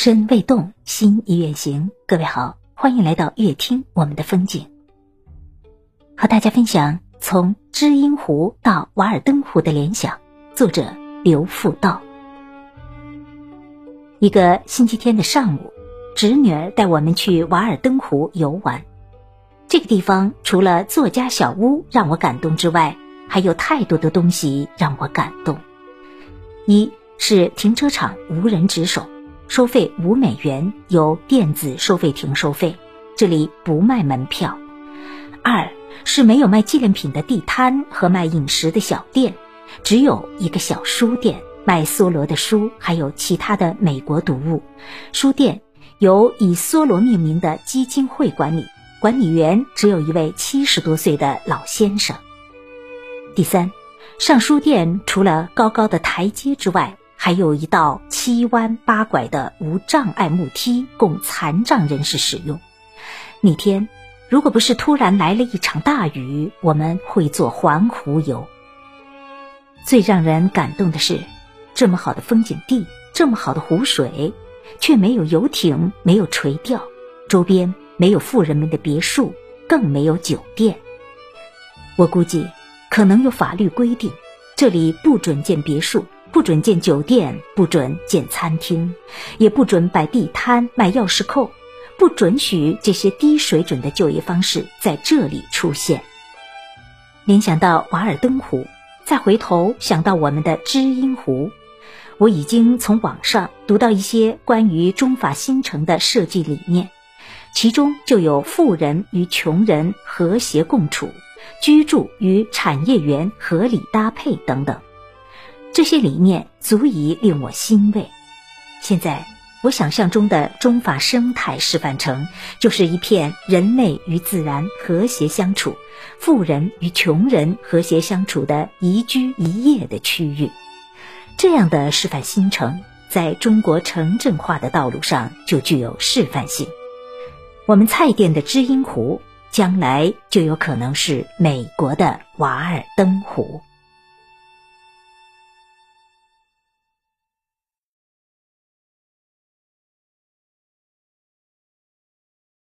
身未动，心已远行。各位好，欢迎来到乐听我们的风景，和大家分享从知音湖到瓦尔登湖的联想。作者刘复道。一个星期天的上午，侄女儿带我们去瓦尔登湖游玩。这个地方除了作家小屋让我感动之外，还有太多的东西让我感动。一是停车场无人值守，收费五美元，由电子收费亭收费，这里不卖门票。二是没有卖纪念品的地摊和卖饮食的小店，只有一个小书店，卖梭罗的书，还有其他的美国读物。书店由以梭罗命名的基金会管理。管理员只有一位七十多岁的老先生。第三，上书店除了高高的台阶之外，还有一道七弯八拐的无障碍木梯供残障人士使用。那天，如果不是突然来了一场大雨，我们会坐环湖游。最让人感动的是，这么好的风景地，这么好的湖水，却没有游艇，没有垂钓，周边。没有富人们的别墅，更没有酒店。我估计，可能有法律规定，这里不准建别墅，不准建酒店，不准建餐厅，也不准摆地摊卖钥匙扣，不准许这些低水准的就业方式在这里出现。联想到瓦尔登湖，再回头想到我们的知音湖，我已经从网上读到一些关于中法新城的设计理念。其中就有富人与穷人和谐共处，居住与产业园合理搭配等等，这些理念足以令我欣慰。现在，我想象中的中法生态示范城，就是一片人类与自然和谐相处、富人与穷人和谐相处的宜居宜业的区域。这样的示范新城，在中国城镇化的道路上就具有示范性。我们菜店的知音湖，将来就有可能是美国的瓦尔登湖。